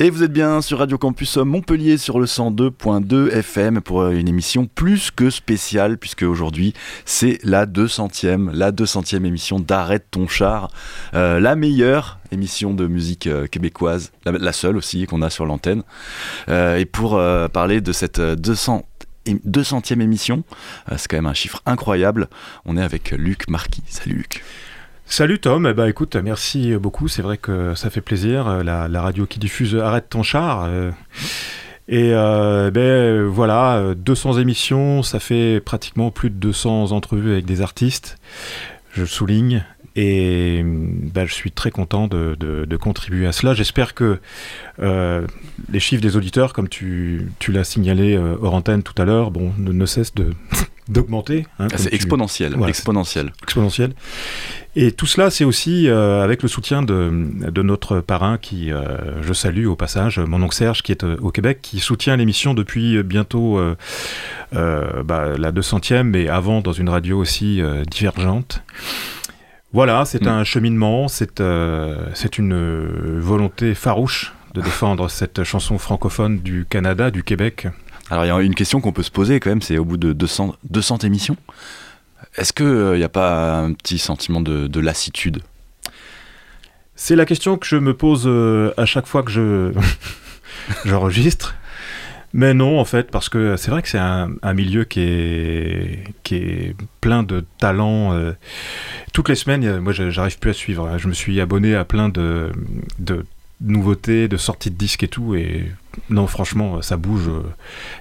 Et vous êtes bien sur Radio Campus Montpellier sur le 102.2 FM pour une émission plus que spéciale puisque aujourd'hui c'est la 200e, la 200e émission d'Arrête ton char, euh, la meilleure émission de musique euh, québécoise, la, seule aussi qu'on a sur l'antenne. Euh, et pour parler de cette 200 200e émission, c'est quand même un chiffre incroyable. On est avec Luc Marquis. Salut Luc. Salut Tom, eh ben, écoute, merci beaucoup, c'est vrai que ça fait plaisir, euh, la, radio qui diffuse Arrête ton char. Euh, et euh, ben, voilà, 200 émissions, ça fait pratiquement plus de 200 entrevues avec des artistes, je le souligne, et ben, je suis très content de, contribuer à cela. J'espère que les chiffres des auditeurs, comme tu, l'as signalé hors antenne tout à l'heure, bon, ne, cessent de d'augmenter. Hein, ah, c'est exponentiel, exponentiel. Exponentiel. Et tout cela, c'est aussi euh, avec le soutien de, de notre parrain qui, euh, je salue au passage, mon oncle Serge qui est euh, au Québec, qui soutient l'émission depuis bientôt bah, la 200e, mais avant dans une radio aussi divergente. Voilà, c'est mm. un cheminement, c'est c'est une volonté farouche de défendre cette chanson francophone du Canada, du Québec. Alors il y a une question qu'on peut se poser quand même, c'est au bout de 200, 200 émissions, est-ce qu'il n'y euh, a pas un petit sentiment de, lassitude? C'est la question que je me pose euh, à chaque fois que je j'enregistre. Mais non, en fait, parce que c'est vrai que c'est un, milieu qui est, qui est plein de talents. Euh. toutes les semaines, moi, j'arrive plus à suivre. Hein. Je me suis abonné à plein de, de nouveautés, de sorties de disques et tout. Et non, franchement, ça bouge.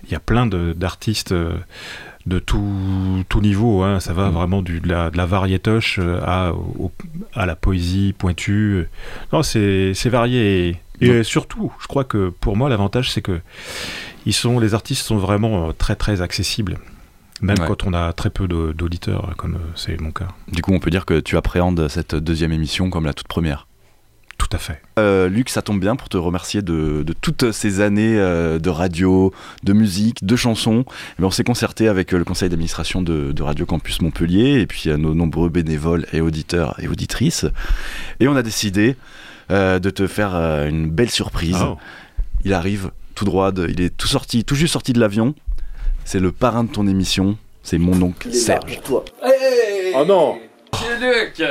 Il y a plein d'artistes de tout, tout niveau. Hein. Ça va mm. vraiment du, de, la, de la variétoche euh, à, à la poésie pointue. Non, c'est varié. Et, surtout, je crois que pour moi, l'avantage, c'est que ils sont, les artistes sont vraiment euh, très très accessibles. Même quand on a très peu d'auditeurs, comme euh, c'est mon cas. Du coup, on peut dire que tu appréhendes cette deuxième émission comme la toute première. Tout à fait. Euh, Luc, ça tombe bien pour te remercier de, toutes ces années euh, de radio, de musique, de chansons. Mais on s'est concerté avec euh, le conseil d'administration de, Radio Campus Montpellier et puis nos nombreux bénévoles et auditeurs et auditrices. Et on a décidé de te faire une belle surprise. Oh. Il arrive tout droit, il est tout sorti, tout juste sorti de l'avion. C'est le parrain de ton émission. C'est mon oncle Serge. oh non Luc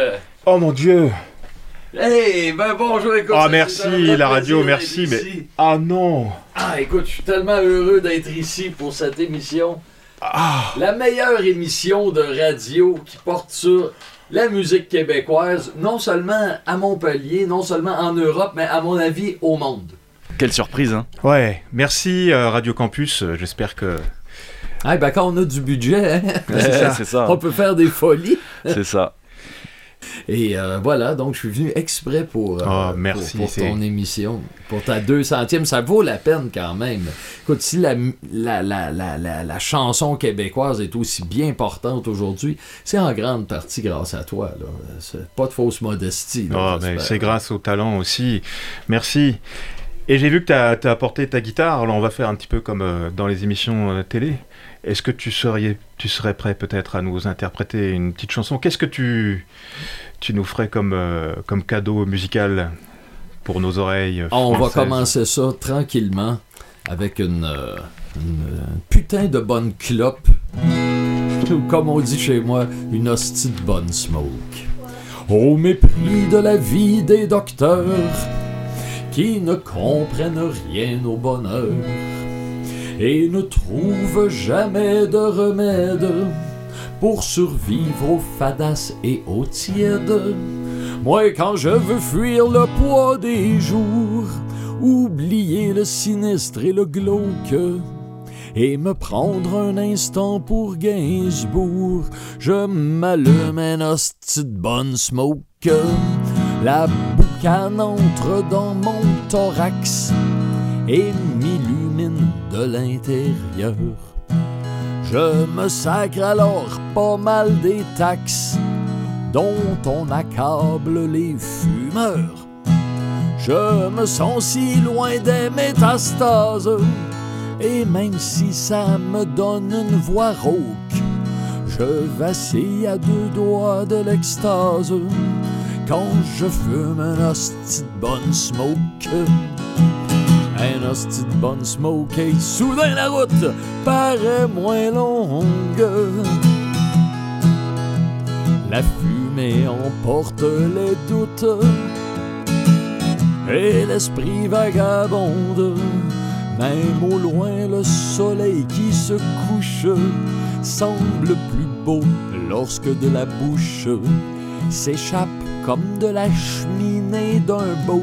Oh mon dieu Hey, ben bonjour, écoute. Ah, merci, la radio, merci, mais. Ah non Ah, écoute, je suis tellement heureux d'être ici pour cette émission. Ah. La meilleure émission de radio qui porte sur la musique québécoise, non seulement à Montpellier, non seulement en Europe, mais à mon avis, au monde. Quelle surprise, hein? Ouais, merci euh, Radio Campus, euh, j'espère que. Ah, ben quand on a du budget, hein? c'est ça. On peut faire des folies. c'est ça. Et euh, voilà, donc je suis venu exprès pour, euh, ah, merci, pour, ton émission, pour ta 200e. Ça vaut la peine quand même. Écoute, si la, la, la, la, chanson québécoise est aussi bien importante aujourd'hui, c'est en grande partie grâce à toi. Pas de fausse modestie. Ah, c'est grâce au talent aussi. Merci. Et j'ai vu que tu as, apporté ta guitare. Alors on va faire un petit peu comme euh, dans les émissions télé. Est-ce que tu serais, tu serais prêt peut-être à nous interpréter une petite chanson? Qu'est-ce que tu, tu nous ferais comme, euh, comme cadeau musical pour nos oreilles ah, On va commencer ça tranquillement avec une, euh, putain de bonne clope. Ou comme on dit chez moi, une hostie de bonne smoke. Au mépris de la vie des docteurs qui ne comprennent rien au bonheur et ne trouvent jamais de remède pour survivre aux fadas et aux tièdes. Moi, quand je veux fuir le poids des jours, oublier le sinistre et le glauque, et me prendre un instant pour Gainsbourg, je m'allume un hostie bonne smoke. Boucane entre dans mon thorax et m'illumine de l'intérieur. Je me sacre alors pas mal des taxes dont on accable les fumeurs. Je me sens si loin des métastases, et même si ça me donne une voix rauque, je vacille à deux doigts de l'extase quand je fume un hostie de bonne smoke. Un hostie de bonne smoke et soudain la route paraît moins longue. La fumée emporte les doutes et l'esprit vagabonde. Même au loin, le soleil qui se couche semble plus beau lorsque de la bouche s'échappe comme de la cheminée d'un boat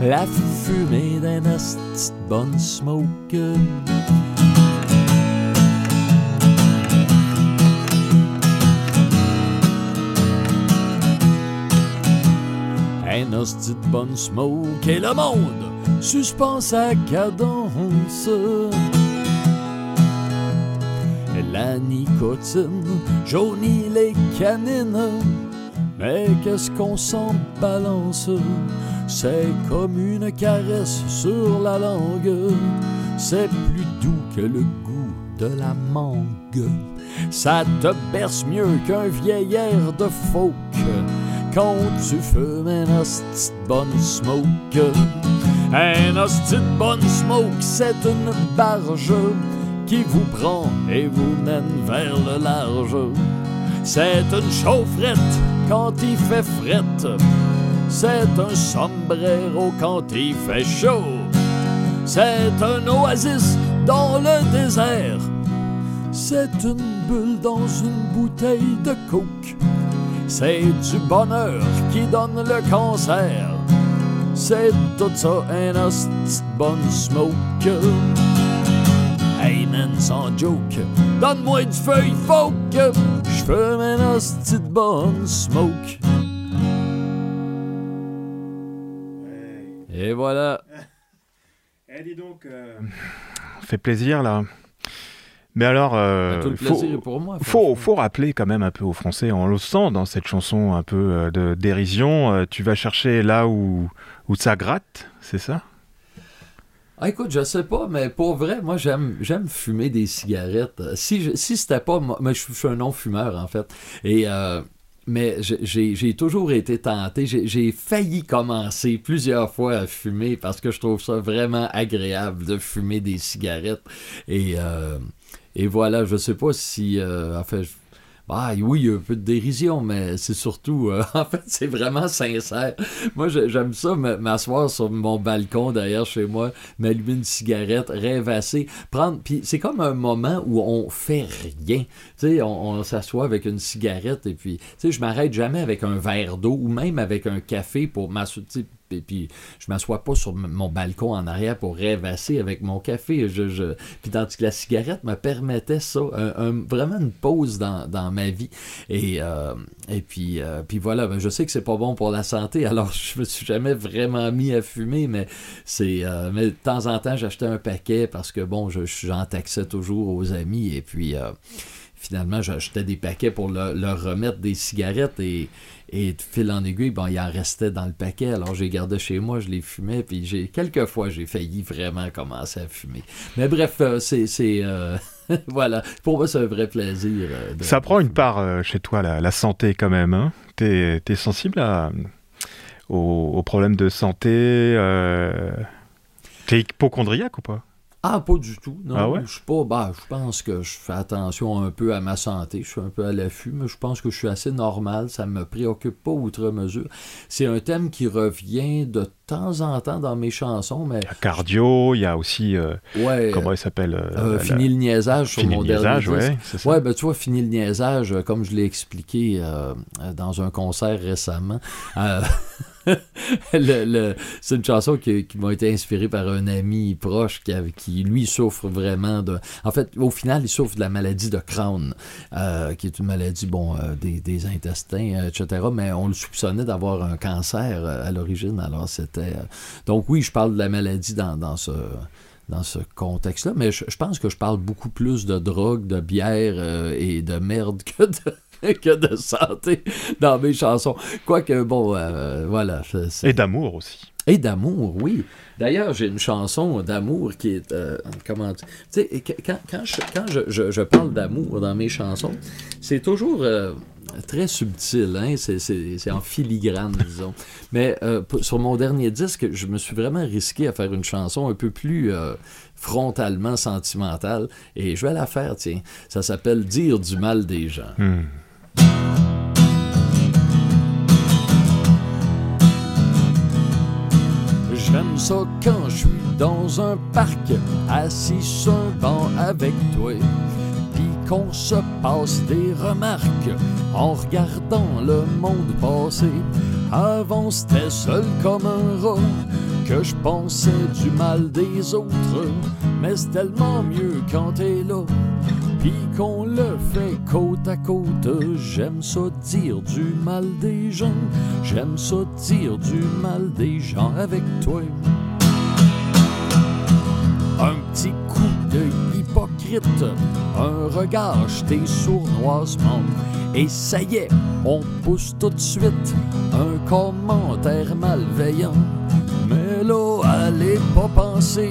la fumée d'un asti bonne smoke. Un hostie bonne smoke et le monde suspend sa cadence. La nicotine jaunit les canines, mais qu'est-ce qu'on s'en balance? C'est comme une caresse sur la langue, c'est plus doux que le goût de la mangue. Ça te berce mieux qu'un vieil air de folk quand tu fumes un hostie bonne smoke. Un hostie bonne smoke, c'est une barge qui vous prend et vous mène vers le large. C'est une chaufferette quand il fait frette. C'est un sombrero quand il fait chaud. C'est un oasis dans le désert. C'est une bulle dans une bouteille de coke. C'est du bonheur qui donne le cancer. C'est tout ça un hostie bonne smoke. Hey sans joke, donne-moi du feuille folk. J'fume un hostie de bonne smoke. Et voilà. Eh, dis donc, fait plaisir là. Mais alors, euh, Tout le faut, pour moi. faut, faut rappeler quand même un peu aux Français, on le sent dans cette chanson un peu euh, de dérision, euh, tu vas chercher là où, où ça gratte, c'est ça? Ah, écoute, je sais pas, mais pour vrai, moi, j'aime, j'aime fumer des cigarettes. Euh, Si, je- si c'était pas. moi- Mais je suis un non-fumeur, en fait. Et. euh, mais j'ai- j'ai toujours été tenté. J'ai failli commencer plusieurs fois à fumer parce que je trouve ça vraiment agréable de fumer des cigarettes. Et, euh, et voilà, je sais pas si. euh, en je- ah, oui, il y a un peu de dérision, mais c'est surtout. euh, en fait, c'est vraiment sincère. Moi, j'ai- j'aime ça, m'asseoir sur mon balcon derrière chez moi, m'allumer une cigarette, rêvasser, prendre. Puis c'est comme un moment où on fait rien. Tu sais, on, s'assoit avec une cigarette et puis, tu sais, je m'arrête jamais avec un verre d'eau ou même avec un café pour m'asseoir. Et puis, je m'assois pas sur mon balcon en arrière pour rêvasser avec mon café. Je, je... Puis, tandis que la cigarette me permettait ça, un- vraiment une pause dans, ma vie. Et, euh, puis, euh, puis voilà, ben, je sais que c'est pas bon pour la santé, alors je me suis jamais vraiment mis à fumer, mais c'est. euh, mais de temps en temps, j'achetais un paquet parce que bon, je- j'en taxais toujours aux amis et puis. Finalement, j'achetais des paquets pour le- leur remettre des cigarettes et, et de fil en aiguille, bon, il en restait dans le paquet. Alors, j'ai gardé chez moi, je les fumais, puis j'ai quelques fois, j'ai failli vraiment commencer à fumer. Mais bref, euh, c'est. c'est, euh, voilà. Pour moi, c'est un vrai plaisir. euh, de- Ça prend une part euh, chez toi, la, la santé quand même. Hein T'es es sensible à, aux, aux problèmes de santé euh... T'es hypochondriaque ou pas? Ah, pas du tout. Non, Ah ouais? je suis pas. bah, je pense que je fais attention un peu à ma santé. Je suis un peu à l'affût, mais je pense que je suis assez normal. Ça me préoccupe pas outre mesure. C'est un thème qui revient de temps en temps dans mes chansons, mais Il y a cardio, il y a aussi. euh, ouais. comment il s'appelle euh, euh, la- fini le niaisage sur Fini mon le dernier niaisage, disque. ouais. Ouais, ben tu vois, fini le niaisage, euh, comme je l'ai expliqué dans un concert récemment. c'est une chanson qui, m'a été inspirée par un ami proche qui, lui, souffre vraiment de... En fait, au final, il souffre de la maladie de Crohn, euh, qui est une maladie, bon, euh, des, intestins, euh, etc., mais on le soupçonnait d'avoir un cancer à l'origine, alors c'était... Donc oui, je parle de la maladie dans, ce dans ce contexte-là, mais je, pense que je parle beaucoup plus de drogue, de bière et de merde que de, que de santé dans mes chansons. Quoique, bon, euh, voilà. Et d'amour aussi. Et d'amour, oui. D'ailleurs, j'ai une chanson d'amour qui est. euh, comment. Tu sais, qu- quand, quand, je, quand je, je- je parle d'amour dans mes chansons, c'est toujours. euh, très subtil, hein? c'est en filigrane, disons. Mais euh, sur mon dernier disque, je me suis vraiment risqué à faire une chanson un peu plus euh, frontalement sentimentale, et je vais la faire, tiens. Ça s'appelle Dire du mal des gens. Hmm. Quand je suis dans un parc, assis sur un banc avec toi qu'on se passe des remarques en regardant le monde passer. Avant c'était seul comme un rat que je pensais du mal des autres, mais c'est tellement mieux quand t'es là. Puis qu'on le fait côte à côte, j'aime ça dire du mal des gens, j'aime ça dire du mal des gens avec toi. Un petit un regard jeté sournoisement. Et ça y est, on pousse tout de suite un commentaire malveillant. Mais là, allez pas penser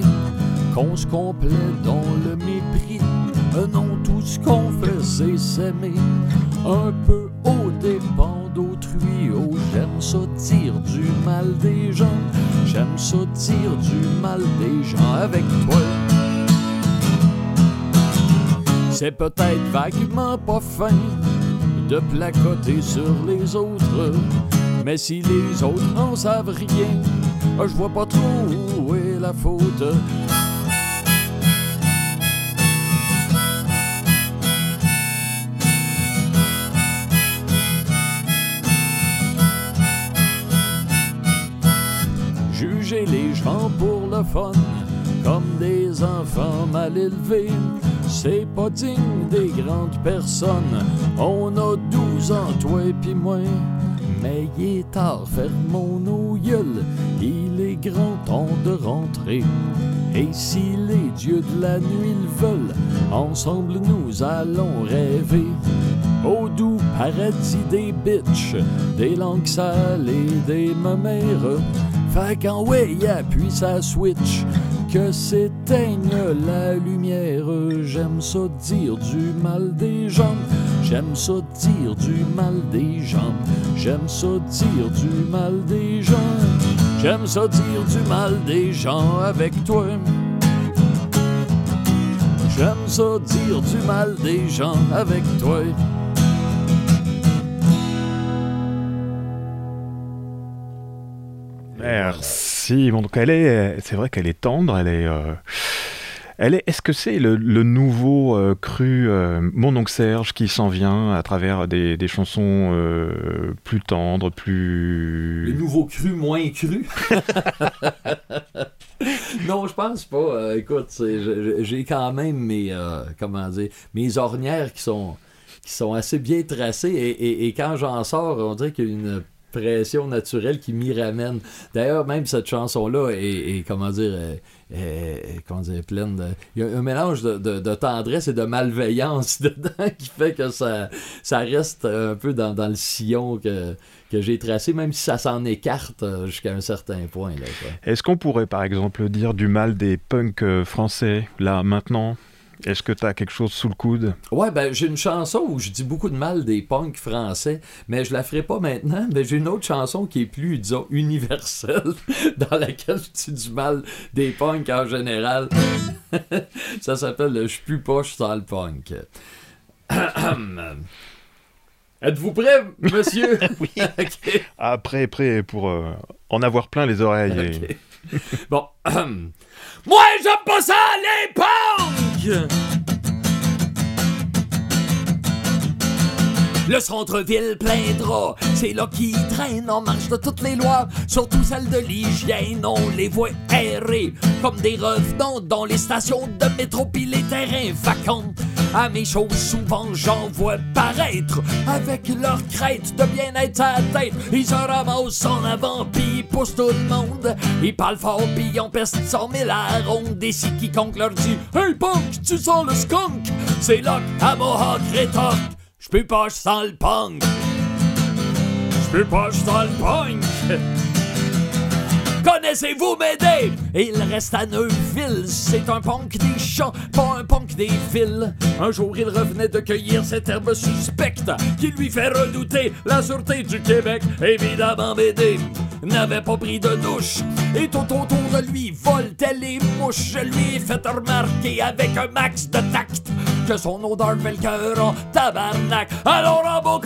qu'on se complaît dans le mépris. Non, tout ce qu'on fait, c'est s'aimer un peu au dépend d'autrui. Oh, j'aime ça dire du mal des gens. J'aime ça dire du mal des gens avec toi. C'est peut-être vaguement pas fin de placoter sur les autres. Mais si les autres n'en savent rien, je vois pas trop où est la faute. Juger les gens pour le fun comme des enfants mal élevés. C'est pas digne des grandes personnes. On a douze ans, toi et puis moi. Mais il est tard, fermons nos gueules. Il est grand temps de rentrer. Et si les dieux de la nuit le veulent, ensemble nous allons rêver. Au doux paradis des bitches, des langues sales et des mamères. Fait qu'en way, appuie sa switch que s'éteigne la lumière. J'aime ça dire du mal des gens. J'aime ça du mal des gens. J'aime ça du mal des gens. J'aime ça du mal des gens avec toi. J'aime ça du mal des gens avec toi. Merci. Bon, donc elle est, c'est vrai qu'elle est tendre, elle est. Euh, elle est, est-ce que c'est le, nouveau euh, cru euh, Mon oncle Serge qui s'en vient à travers des, chansons plus tendres, plus... Le nouveau cru moins cru Non, je pense pas. écoute, j'ai quand même mes, comment dire, mes ornières qui sont, qui sont assez bien tracées et, et quand j'en sors, on dirait qu'il pression naturelle qui m'y ramène. D'ailleurs, même cette chanson-là est, comment dire, comment dire, pleine de... Il y a un mélange de, tendresse et de malveillance dedans qui fait que ça, reste un peu dans, le sillon que, que j'ai tracé, même si ça s'en écarte euh, jusqu'à un certain point. Est-ce qu'on pourrait, par exemple, dire du mal des punks euh, français, là, maintenant? Est-ce que tu as quelque chose sous le coude? Ouais, ben j'ai une chanson où je dis beaucoup de mal des punks français, mais je la ferai pas maintenant. Mais j'ai une autre chanson qui est plus, disons, universelle, dans laquelle je dis du mal des punks en général. Ça s'appelle Je suis plus poche sans le punk. Êtes-vous prêt, monsieur? oui. Après, ah, prêt pour euh, en avoir plein les oreilles. bon. Moi, j'aime pas ça, les punks! Le centre-ville plein de c'est là qui traîne en marche de toutes les lois, surtout celles de l'hygiène. On les voit errer comme des revenants dans les stations de métro pis les terrains vacants. À mes choses, souvent j'en vois paraître avec leur crête de bien-être à tête. Ils se ramassent en avant pis ils poussent tout le monde. Ils parlent fort pis ils ont peste cent mille à ronde. Et si quiconque leur dit Hey punk, tu sens le skunk? C'est là à Mohawk rétorque. J'peux pas, j'sens le punk. J'peux pas, j'sens le punk. Connaissez-vous m'aider? Il reste à Neuville. C'est un punk des champs, pas un punk des villes. Un jour, il revenait de cueillir cette herbe suspecte qui lui fait redouter la sûreté du Québec. Évidemment, m'aider n'avait pas pris de douche. Et tout autour de lui voltaient les mouches. Je lui ai fait remarquer avec un max de tact que son odeur fait le cœur en tabarnak. Alors en beau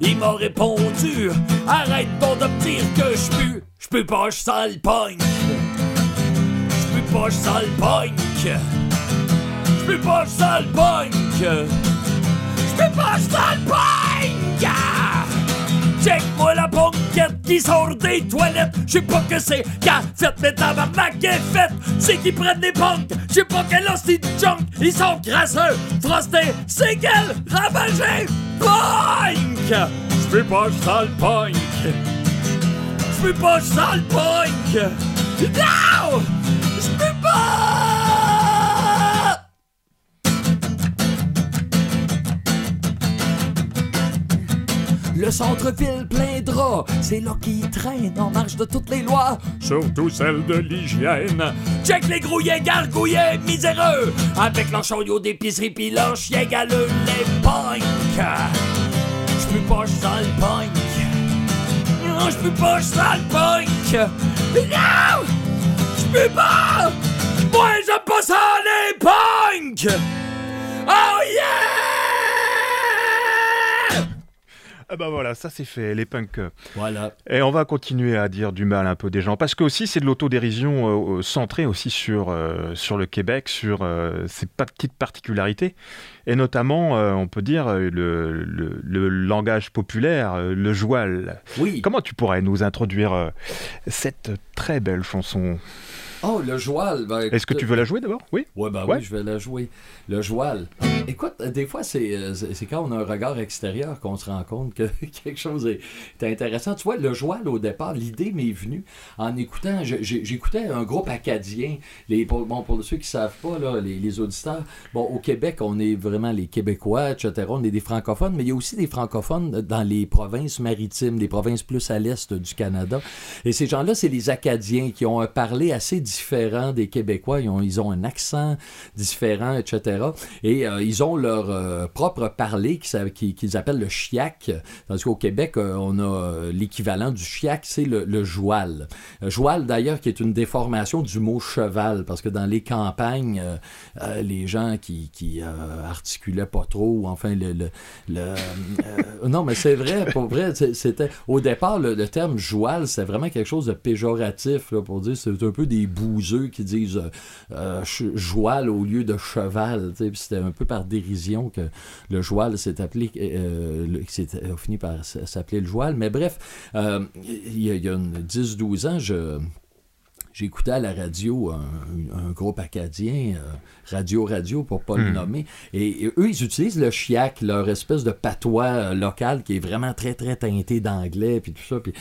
il m'a répondu Arrête donc de me dire que je pue. Je peux pas, je sens le punk. Je peux pas, je sens le punk. Je peux pas, je sens le punk. Je peux pas, je sens le punk. Check-moi la banquette qui sort des toilettes. Je sais pas que c'est qu'a fait, mais tabarnak est faite. C'est qu'ils prennent des punks. Je sais pas quel hostie de junk. Ils sont crasseux, frostés, séquelles, ravagés. Punk! Je peux pas, je sens le punk. Je peux pas, je sens le punk. Non! Je peux pas! Le centre-ville plein de draps, c'est là qu'il traîne en marge de toutes les lois, surtout celle de l'hygiène. Check les grouillés, gargouillés, miséreux, avec leur chariot d'épicerie pis leur chien galeux, les punks. J'peux pas, j'sens le punk. Non, j'peux pas, j'sens le punk. Non! J'peux pas! Moi, j'aime pas ça, les punks! Oh yeah! Ah bah voilà, ça c'est fait, les punks. Voilà. Et on va continuer à dire du mal un peu des gens, parce que aussi c'est de l'autodérision euh, centrée aussi sur, euh, sur le Québec, sur euh, ses petites particularités, et notamment, on peut dire, le, le- le langage populaire, le joual. Oui. Comment tu pourrais nous introduire cette très belle chanson? Oh, le joual. ben, Est-ce que écoute- tu veux la jouer d'abord? Oui? Ouais, ben Ouais. oui, je vais la jouer. Le joual. Écoute, euh, des fois, c'est euh, c'est quand on a un regard extérieur qu'on se rend compte que quelque chose est, est intéressant. Tu vois, le joual, au départ, l'idée m'est venue en écoutant. J'écoutais un groupe acadien. Les, bon, pour ceux qui ne savent pas, là, les, les auditeurs, bon, au Québec, on est vraiment les Québécois, etc. On est des francophones, mais il y a aussi des francophones dans les provinces maritimes, les provinces plus à l'est du Canada. Et ces gens-là, c'est les Acadiens qui ont un parler assez différent des Québécois. Ils ont, ils ont un accent différent, etc. Et euh, ils ont leur euh, propre parler qu'ils appellent le chiac. Tandis qu'au Québec, euh, on a l'équivalent du chiac, c'est le, le joual. Joual, d'ailleurs, qui est une déformation du mot cheval, parce que dans les campagnes, les gens qui, qui articulaient pas trop, enfin, le... le- non, mais c'est vrai, pour vrai, c'était... Au départ, le, terme joual, c'est vraiment quelque chose de péjoratif, pour dire, c'est un peu des bouseux qui disent euh, euh, joual au lieu de cheval, c'était un peu par dérision que le joual s'est appelé, euh, le- a fini par s'appeler le joual, mais bref, euh, il y a, il y a une 10-12 ans, je... J'écoutais à la radio un, un groupe acadien, euh, Radio Radio pour pas le nommer, et, et eux ils utilisent le chiac, leur espèce de patois euh, local qui est vraiment très très teinté d'anglais puis tout ça, puis,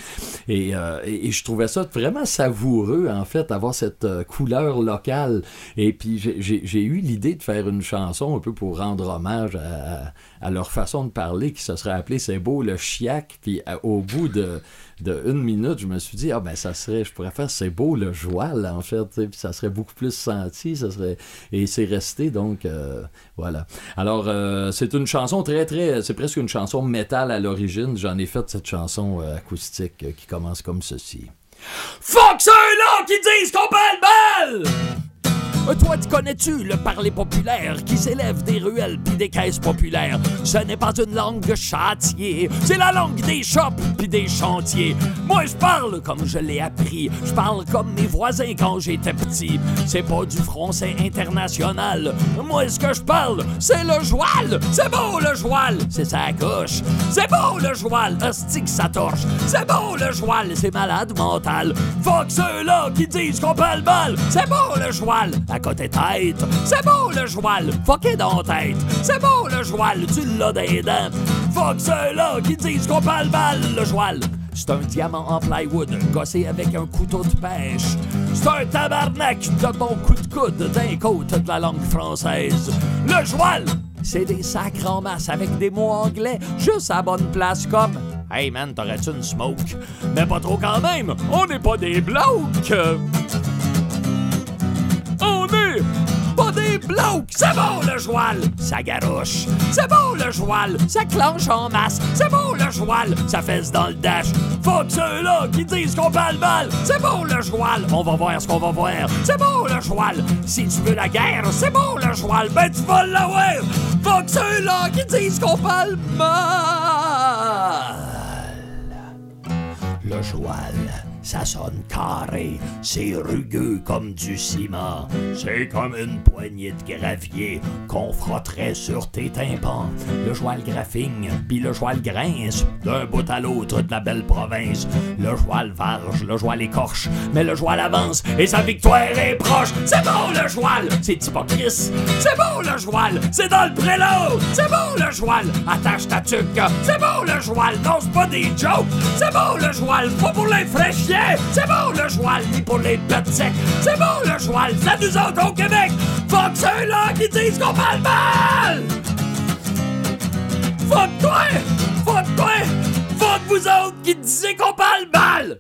et, euh, et- et je trouvais ça vraiment savoureux en fait, avoir cette couleur locale. Et puis j'ai- eu l'idée de faire une chanson un peu pour rendre hommage à, à- à leur façon de parler qui se serait appelée C'est beau le chiac. Puis à- au bout de de une minute, je me suis dit, ah ben ça serait, je pourrais faire c'est beau le joual en fait, puis ça serait beaucoup plus senti, ça serait, et c'est resté donc, euh, voilà. Alors euh, c'est une chanson très très, c'est presque une chanson métal à l'origine, j'en ai fait cette chanson euh, acoustique qui commence comme ceci. Fuck ceux-là qui disent qu'on parle mal! Euh, Toi, tu connais-tu le parler populaire qui s'élève des ruelles puis des caisses populaires? Ce n'est pas une langue châtier, c'est la langue des shops puis des chantiers. Moi, je parle comme je l'ai appris, je parle comme mes voisins quand j'étais petit. C'est pas du français international. Moi, ce que je parle, c'est le joual. C'est beau le joual, c'est sa coche. C'est beau le joual, que ça torche. C'est beau le joual, c'est malade mental. Fuck ceux-là qui disent qu'on parle mal. C'est beau le joual, côté tête. C'est beau le joual, fucké dans tête. C'est beau le joual, tu l'as des dents. Fuck ceux-là qui disent qu'on parle mal. Le joual, c'est un diamant en plywood, gossé avec un couteau de pêche. C'est un tabarnak de bon coup de coude d'un côte de la langue française. Le joual, c'est des sacres en masse avec des mots anglais juste à bonne place comme Hey man, t'aurais-tu une smoke? Mais pas trop quand même, on n'est pas des blocs! C'est bon le joual, ça garouche! C'est bon le joual, ça clenche en masse! C'est bon le joual, ça fesse dans le dash! Faut ceux-là qui disent qu'on parle mal! C'est bon le joual, on va voir ce qu'on va voir! C'est bon le joual, si tu veux la guerre, c'est bon le joual, ben tu vas l'avoir! Faut ceux-là qui disent qu'on parle mal! Le joual, ça sonne carré, c'est rugueux comme du ciment. C'est comme une poignée de gravier qu'on frotterait sur tes tympans. Le joual graffigne, puis le joual grince, d'un bout à l'autre de la belle province. Le joual varge, le joual écorche, mais le joual avance et sa victoire est proche. C'est bon le joual, c'est hypocrite. C'est bon le joual, c'est dans le prélat. C'est bon le joual, attache ta tuque. C'est bon le joual, non c'est pas des jokes. C'est bon le joual, pas pour les. C'est bon le joual, ni pour les bêtes secs. C'est bon le joual, ça nous autres au Québec. Fuck ceux-là qui disent qu'on parle mal. Fuck toi, fuck toi, fuck vous autres qui disiez qu'on parle mal.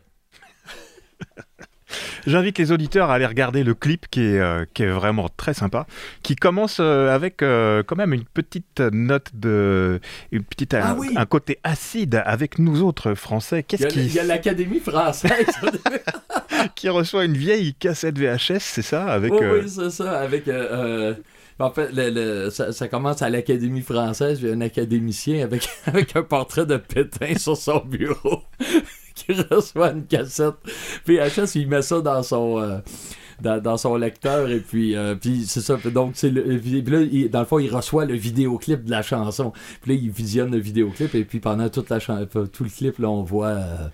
J'invite les auditeurs à aller regarder le clip qui est, euh, qui est vraiment très sympa, qui commence euh, avec euh, quand même une petite note de, une petite Ah un, oui. un côté acide avec nous autres Français. Il y Qu'est-ce a, qui, il y a l'Académie française. qui reçoit une vieille cassette VHS, c'est ça, avec oui, euh, oui, c'est ça. Avec, euh, euh, en fait, le- le- ça, ça commence à l'Académie française. Il y a un académicien avec, avec un portrait de Pétain sur son bureau qui reçoit une cassette VHS. Il met ça dans son. euh, dans, dans son lecteur et puis, euh, puis c'est ça donc c'est le, là, dans le fond il reçoit le vidéoclip de la chanson puis là il visionne le vidéoclip et puis pendant toute la tout le clip là on voit euh,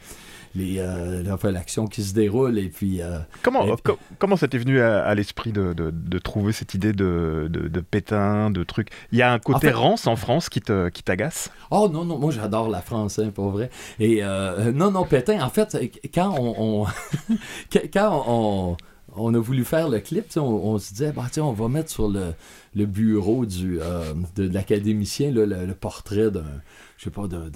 les euh, enfin, l'action qui se déroule et puis euh, Comment, Et- co- comment ça t'est venu à, à l'esprit de, de- de trouver cette idée de, de, de pétain, de trucs? Il y a un côté En fait- rance en France qui te- qui t'agace? Oh non, non, moi j'adore la France, hein, pour vrai. Et euh, non, non, Pétain, en fait, quand on, on- quand on, on a voulu faire le clip, on, on se disait, bah, on va mettre sur le, le bureau du, euh, de, l'académicien le, le portrait d'un, je sais pas, d'un-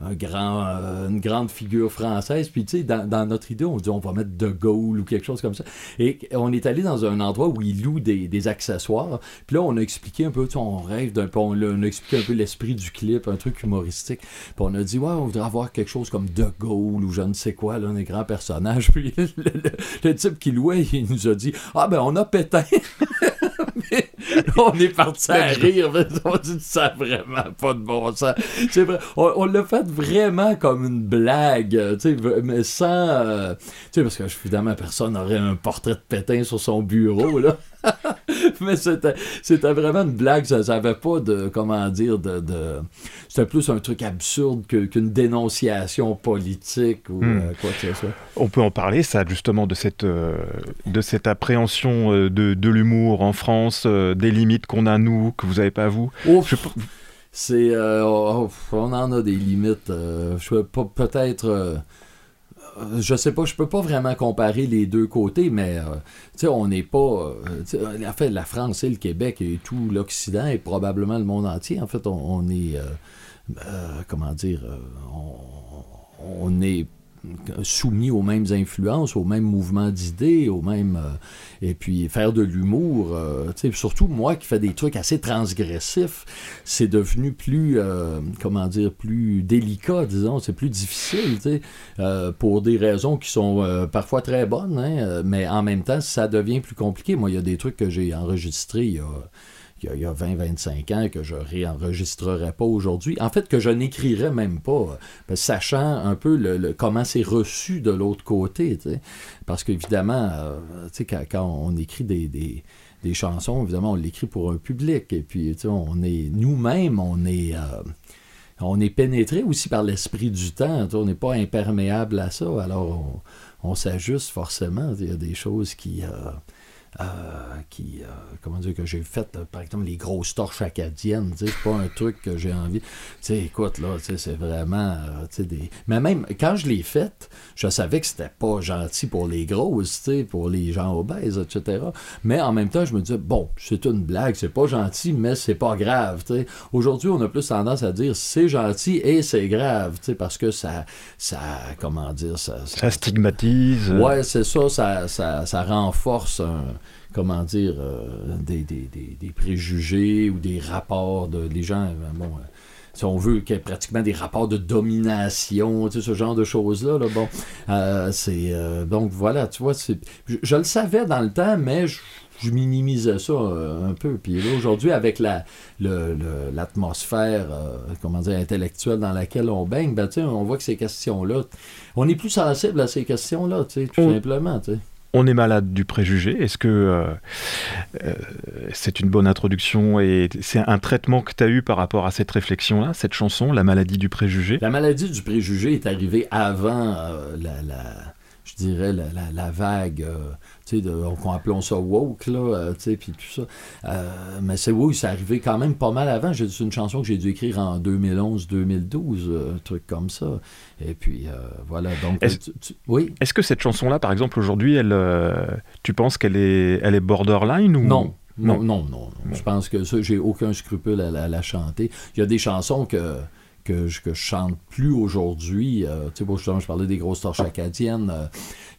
un grand, euh, une grande figure française. Puis, tu sais, dans, notre idée, on dit on va mettre De Gaulle ou quelque chose comme ça. Et on est allé dans un endroit où ils louent des, accessoires. Puis là, on a expliqué un peu, on rêve d'un peu, on, on a expliqué un peu l'esprit du clip, un truc humoristique. Puis on a dit, ouais, on voudrait avoir quelque chose comme De Gaulle ou je ne sais quoi, là, des grands personnages. Puis le type qui louait, il nous a dit, ah ben, on a Pétain. Mais on est parti à rire, mais on dit ça vraiment pas de bon sens. C'est vrai, on, on l'a fait vraiment comme une blague, euh, tu sais, mais sans, euh, tu sais, parce que évidemment personne n'aurait un portrait de Pétain sur son bureau là. mais c'était, c'était vraiment une blague, ça, ça avait pas de, comment dire, de, de- c'était plus un truc absurde que- qu'une dénonciation politique ou Hmm. euh, quoi que ce soit. On peut en parler, ça, justement, de cette, euh, de cette appréhension de, de l'humour en France, des limites qu'on a, nous, que vous n'avez pas, vous. Ouf. Je- C'est. euh, oh, on en a des limites. euh, je peut-être. euh, je sais pas, je peux pas vraiment comparer les deux côtés, mais on n'est pas. en fait, la France et le Québec et tout l'Occident et probablement le monde entier, en fait, on, on est. comment dire. on, on est soumis aux mêmes influences, aux mêmes mouvements d'idées, aux mêmes... euh, et puis faire de l'humour, euh, surtout moi qui fais des trucs assez transgressifs, c'est devenu plus, euh, comment dire, plus délicat, disons, c'est plus difficile, pour des raisons qui sont parfois très bonnes, hein, mais en même temps, ça devient plus compliqué. Moi, il y a des trucs que j'ai enregistrés y a il y a, il y a 20-25 ans que je réenregistrerais pas aujourd'hui. En fait, que je n'écrirais même pas, euh, sachant un peu le, comment c'est reçu de l'autre côté. Parce qu'évidemment, euh, quand, on écrit des, chansons, évidemment, on l'écrit pour un public. Et puis, on est nous-mêmes, on est. euh, on est pénétré aussi par l'esprit du temps. On n'est pas imperméable à ça. Alors, on, s'ajuste forcément. Il y a des choses qui. Qui, euh, comment dire, que j'ai fait, euh, par exemple, les grosses torches acadiennes, c'est pas un truc que j'ai envie. Tu sais, écoute, là, tu sais, c'est vraiment, euh, tu sais, des... Mais même, quand je l'ai faite, je savais que c'était pas gentil pour les grosses, tu sais, pour les gens obèses, etc. Mais en même temps, je me disais, bon, c'est une blague, c'est pas gentil, mais c'est pas grave, tu sais. Aujourd'hui, on a plus tendance à dire, c'est gentil et c'est grave, tu sais, parce que ça, ça, comment dire, ça... Ça stigmatise. Ouais, c'est ça, ça, ça, ça renforce un, comment dire, euh, des, des, des, des préjugés ou des rapports de les gens, euh, bon, euh, si on veut qu'il y ait pratiquement des rapports de domination, tu sais, ce genre de choses-là, là, bon, euh, c'est, donc voilà, tu vois, c'est, je, je le savais dans le temps, mais je, je minimisais ça un peu. Puis là, aujourd'hui, avec la, le- le- l'atmosphère, comment dire, intellectuelle dans laquelle on baigne, ben, tu sais, on voit que ces questions-là, on est plus sensible à ces questions-là, tu sais, tout On- simplement, tu sais. On est malade du préjugé. Est-ce que euh, euh, c'est une bonne introduction et c'est un traitement que tu as eu par rapport à cette réflexion-là, cette chanson, La maladie du préjugé? La maladie du préjugé est arrivée avant euh, la, la- je dirais, la, la- la vague, euh, tu sais, appelons ça woke, là, euh, tu sais, puis tout ça. Euh, mais c'est oui, c'est arrivé quand même pas mal avant. C'est une chanson que j'ai dû écrire en 2011-2012, euh, un truc comme ça. Et puis, euh, voilà, donc... Est-ce- tu- tu- oui? Est-ce que cette chanson-là, par exemple, aujourd'hui, elle, tu penses qu'elle est, elle est borderline ou? Non. Non. Non, non, non. non. Je pense que ça, j'ai aucun scrupule à la chanter. Il y a des chansons que, que, je, que je chante plus aujourd'hui. Euh, tu sais, bon, justement, je parlais des grosses torches acadiennes.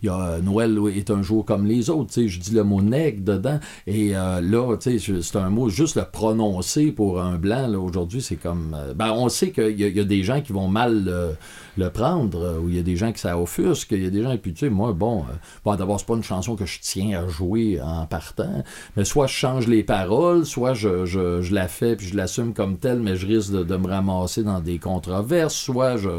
Il y a euh, Noël est un jour comme les autres. Tu sais, je dis le mot nègre dedans. Et euh, là, tu sais, c'est un mot, juste le prononcer pour un blanc, aujourd'hui, c'est comme. euh, ben, on sait qu'il y, a- des gens qui vont mal le, prendre, euh, ou il y a des gens qui ça offusque, il y a des gens, et puis tu sais, moi, bon, bon d'abord, c'est pas une chanson que je tiens à jouer en partant, mais soit je change les paroles, soit je, je, la fais puis je l'assume comme telle, mais je risque de, me ramasser dans des controverses, soit je.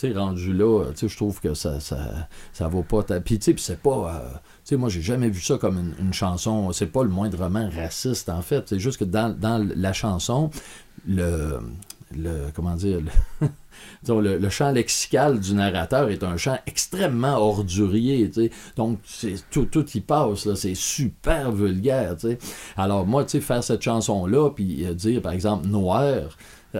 Sais, rendu là, tu sais, je trouve que ça, ça, ça va pas. ta- Puis, tu sais, c'est pas. euh, tu sais, moi, j'ai jamais vu ça comme une, une chanson. C'est pas le moindrement raciste, en fait. C'est juste que dans, dans la chanson, le. le comment dire. le- disons, le, le champ lexical du narrateur est un champ extrêmement ordurier, tu sais. Donc, tout, tout y passe. C'est super vulgaire, tu sais. Alors, moi, faire cette chanson-là, puis euh, dire, par exemple, noir, euh,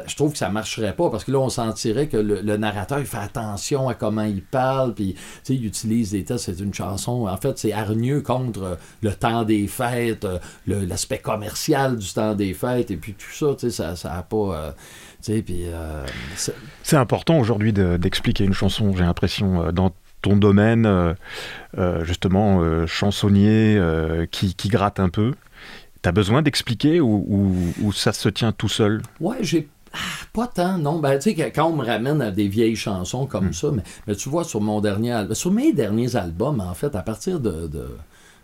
je trouve que ça marcherait pas parce que là, on sentirait que le, le narrateur, il fait attention à comment il parle, puis, il utilise des textes. C'est une chanson, en fait, c'est hargneux contre euh, le temps des fêtes, euh, l'aspect commercial du temps des fêtes, et puis tout ça, tu sais, ça, ça a pas. euh, euh, c'est- important aujourd'hui de- d'expliquer une chanson, j'ai l'impression, euh, dans ton domaine, euh, euh, justement, euh, chansonnier, euh, qui, qui gratte un peu. T'as besoin d'expliquer ou, ou- ou ça se tient tout seul? Ouais, j'ai. Pas tant, non. Ben, tu sais, quand on me ramène à des vieilles chansons comme ça, mais, mais tu vois, sur mon dernier album, sur mes derniers albums, en fait, à partir de. de-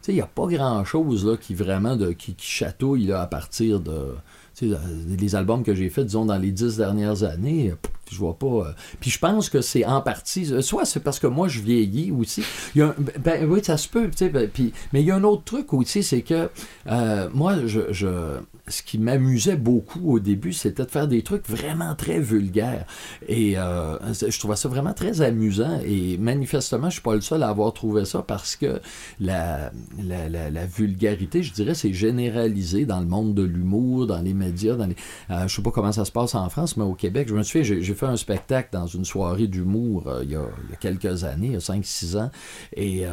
tu sais, il n'y a pas grand-chose là, qui vraiment de, qui, qui chatouille là, à partir de. Les albums que j'ai faits, disons, dans les dix dernières années, pff, je vois pas. euh. Puis je pense que c'est en partie. euh, Soit c'est parce que moi, je vieillis aussi. Ben, oui, ça se peut. ben, mais il y a un autre truc aussi, c'est que euh, moi, je, ce qui m'amusait beaucoup au début, c'était de faire des trucs vraiment très vulgaires. Et euh, je trouvais ça vraiment très amusant. Et manifestement, je suis pas le seul à avoir trouvé ça parce que la, la, la- vulgarité, je dirais, c'est généralisé dans le monde de l'humour, dans les médias. Dans les, je sais pas comment ça se passe en France, mais au Québec, je me suis fait, j'ai j'ai un spectacle dans une soirée d'humour euh, il, y a, quelques années, il y a 5-6 ans. Et, euh,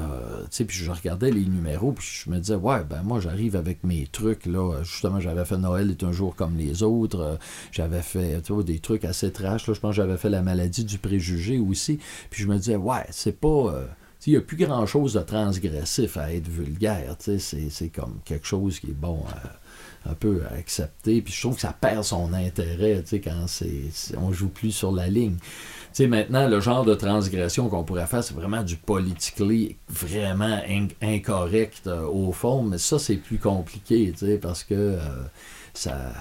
puis je regardais les numéros, puis je me disais, ouais, ben moi, j'arrive avec mes trucs, là. Justement, j'avais fait Noël est un jour comme les autres. euh, j'avais fait, des trucs assez trash, là. Je pense que j'avais fait la maladie du préjugé aussi. Puis je me disais, ouais, c'est pas. il n'y a plus grand-chose de transgressif à être vulgaire. C'est c'est comme quelque chose qui est bon un peu à accepter. Puis je trouve que ça perd son intérêt quand c'est on joue plus sur la ligne. Tu sais, maintenant, le genre de transgression qu'on pourrait faire, c'est vraiment du politically vraiment in- incorrect euh, au fond, mais ça, c'est plus compliqué, parce que euh, ça.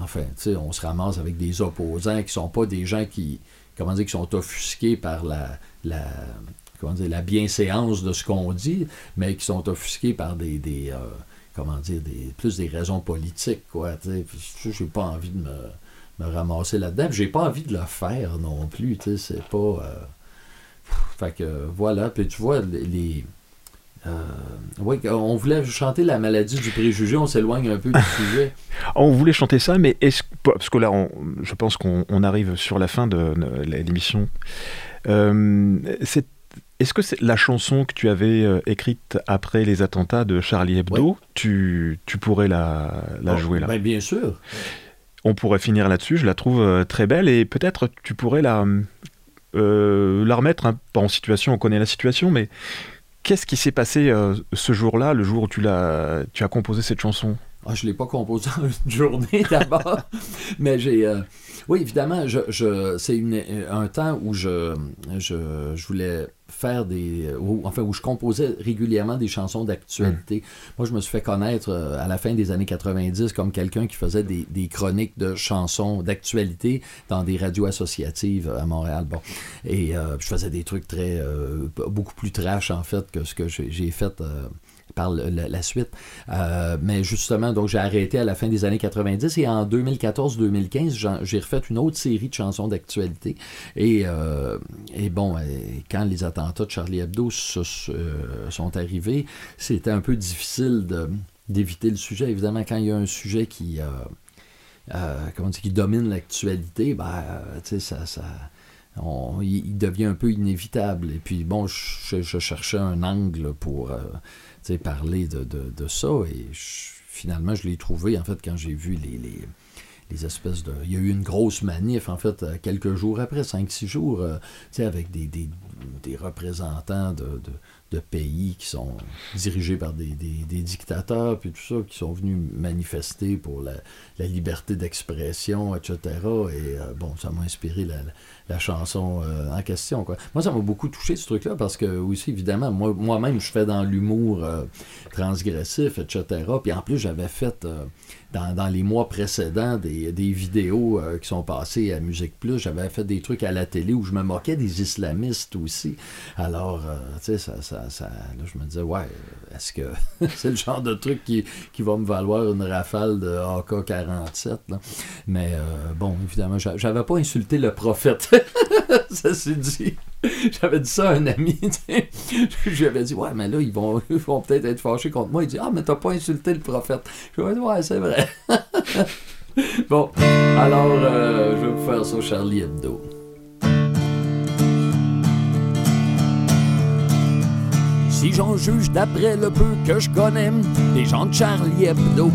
Enfin, on se ramasse avec des opposants qui sont pas des gens qui, comment dire, qui sont offusqués par la, la, comment dire, la bienséance de ce qu'on dit, mais qui sont offusqués par des, des euh, comment dire, des, plus des raisons politiques, quoi, j'ai pas envie de me, ramasser là-dedans, j'ai pas envie de le faire non plus, c'est pas... euh, fait que voilà, puis tu vois, les... les- oui, on voulait chanter la maladie du préjugé, on s'éloigne un peu du sujet. On voulait chanter ça, mais est-ce parce que là, je pense qu'on arrive sur la fin de, l'émission. Est-ce que c'est la chanson que tu avais écrite après les attentats de Charlie Hebdo, tu, tu, pourrais la, la oh, jouer là? ben, Bien sûr. On pourrait finir là-dessus, je la trouve très belle et peut-être tu pourrais la, la remettre, hein, pas en situation, on connaît la situation, mais Qu'est-ce qui s'est passé euh, ce jour-là, le jour où tu, as, tu as composé cette chanson? Ah, Je ne l'ai pas composée en une journée d'abord, mais j'ai... Euh, oui, évidemment, je, je c'est un temps où je, je, je voulais faire des. enfin, où je composais régulièrement des chansons d'actualité. Mm. Moi, je me suis fait connaître euh, à la fin des années 90 comme quelqu'un qui faisait des, des chroniques de chansons d'actualité dans des radios associatives à Montréal. Bon. Et euh, je faisais des trucs très. Euh, beaucoup plus trash, en fait, que ce que j'ai fait par la, suite. Euh, mais justement, donc j'ai arrêté à la fin des années 90 et en 2014-2015, j'ai refait une autre série de chansons d'actualité. Et, euh, et, bon, euh, quand les attentats de Charlie Hebdo sont arrivés, c'était un peu difficile d'éviter le sujet. Évidemment, quand il y a un sujet qui, comment dire, qui domine l'actualité, ben, tu sais, ça, ça il, devient un peu inévitable. Et puis, bon, je, cherchais un angle pour parler de, de, ça. Et finalement, je l'ai trouvé, en fait, quand j'ai vu les, les, les, espèces de... Il y a eu une grosse manif, en fait, euh, quelques jours après, cinq, six jours, euh, avec des, des, des, représentants de, de, pays qui sont dirigés par des, des, dictateurs, puis tout ça, qui sont venus manifester pour la, liberté d'expression, etc. Et euh, bon, ça m'a inspiré la la chanson euh, en question. Quoi. Moi, ça m'a beaucoup touché ce truc-là parce que, aussi, évidemment, moi, moi-même, je fais dans l'humour euh, transgressif, etc. Puis en plus, j'avais fait euh, dans, les mois précédents des, vidéos qui sont passées à Musique Plus. J'avais fait des trucs à la télé où je me moquais des islamistes aussi. Alors, tu sais, ça, ça, ça, là, je me disais, ouais, est-ce que c'est le genre de truc qui, qui, va me valoir une rafale de AK-47? Mais bon, évidemment, j'avais pas insulté le prophète. ça s'est dit. J'avais dit ça à un ami. J'avais dit, ouais, mais là, ils vont, peut-être être fâchés contre moi. Il dit, ah, mais t'as pas insulté le prophète. Je lui ai dit, ouais, c'est vrai. bon, alors, euh, je vais vous faire ça, Charlie Hebdo. Si j'en juge d'après le peu que je connais des gens de Charlie Hebdo,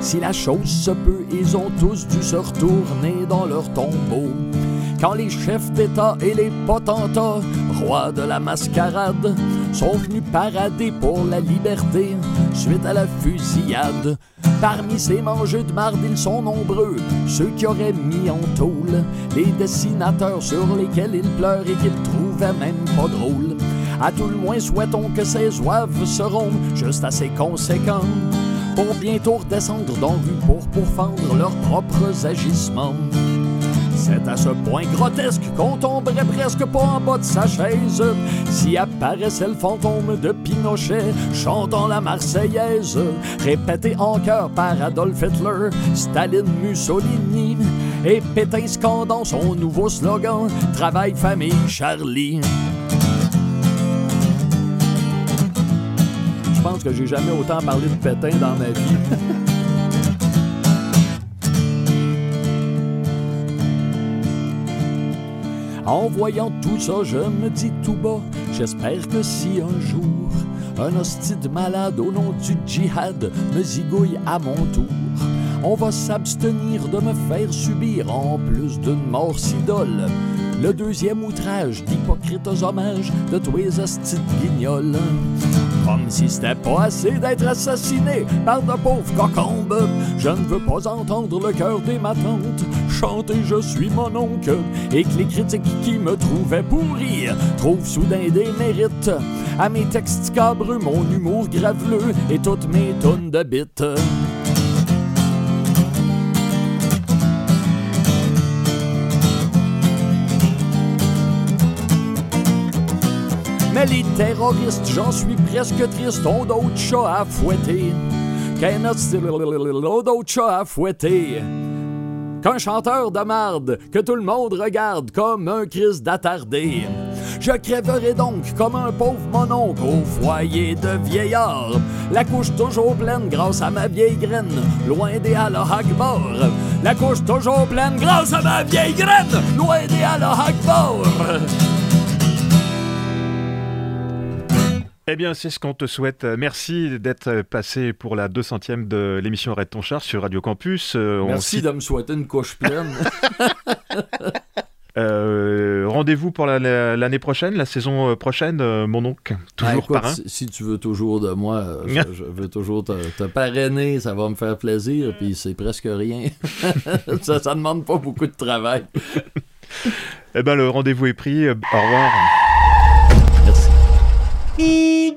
si la chose se peut, ils ont tous dû se retourner dans leur tombeau quand les chefs d'État et les potentats, rois de la mascarade, sont venus parader pour la liberté suite à la fusillade. Parmi ces mangeux de marde, ils sont nombreux, ceux qui auraient mis en tôle les dessinateurs sur lesquels ils pleurent et qu'ils trouvaient même pas drôles. À tout le moins, souhaitons que ces oeuvres seront juste assez conséquents pour bientôt redescendre dans vue pour pourfendre leurs propres agissements. C'est à ce point grotesque qu'on tomberait presque pas en bas de sa chaise si apparaissait le fantôme de Pinochet chantant la Marseillaise, répété en chœur par Adolf Hitler, Staline, Mussolini et Pétain scandant son nouveau slogan Travail, famille, Charlie. Je pense que j'ai jamais autant parlé de Pétain dans ma vie. En voyant tout ça, je me dis tout bas, j'espère que si un jour un hostie de malade au nom du djihad me zigouille à mon tour, on va s'abstenir de me faire subir en plus d'une mort si dole. Le deuxième outrage d'hypocrites hommages de tous les hosties de guignols. Comme si c'était pas assez d'être assassiné par de pauvres cocombes. Je ne veux pas entendre le cœur des matantes Je suis mon oncle et que les critiques qui me trouvaient pourri trouvent soudain des mérites à mes textes cabreux, mon humour graveleux et toutes mes tonnes de bites. Mais les terroristes, j'en suis presque triste, ont d'autres chats à fouetter. Qu'un autre d'autres chats à fouetter qu'un chanteur de marde que tout le monde regarde comme un Christ d'attardé. Je crèverai donc comme un pauvre mononcle au foyer de vieillard. La couche toujours pleine grâce à ma vieille graine, loin des Akbar. La couche toujours pleine grâce à ma vieille graine, loin des Akbar. Eh bien, c'est ce qu'on te souhaite. Merci d'être passé pour la 200e de l'émission Arrête ton char sur Radio Campus. Euh, Merci de me souhaiter une couche pleine. Euh, rendez-vous pour l'année prochaine, la saison euh, prochaine, mon oncle. Toujours ben, parrain. Si, tu veux toujours de moi, je, veux toujours te, parrainer, ça va me faire plaisir, puis c'est presque rien. ça, ça demande pas beaucoup de travail. eh ben, le rendez-vous est pris. Au revoir. Y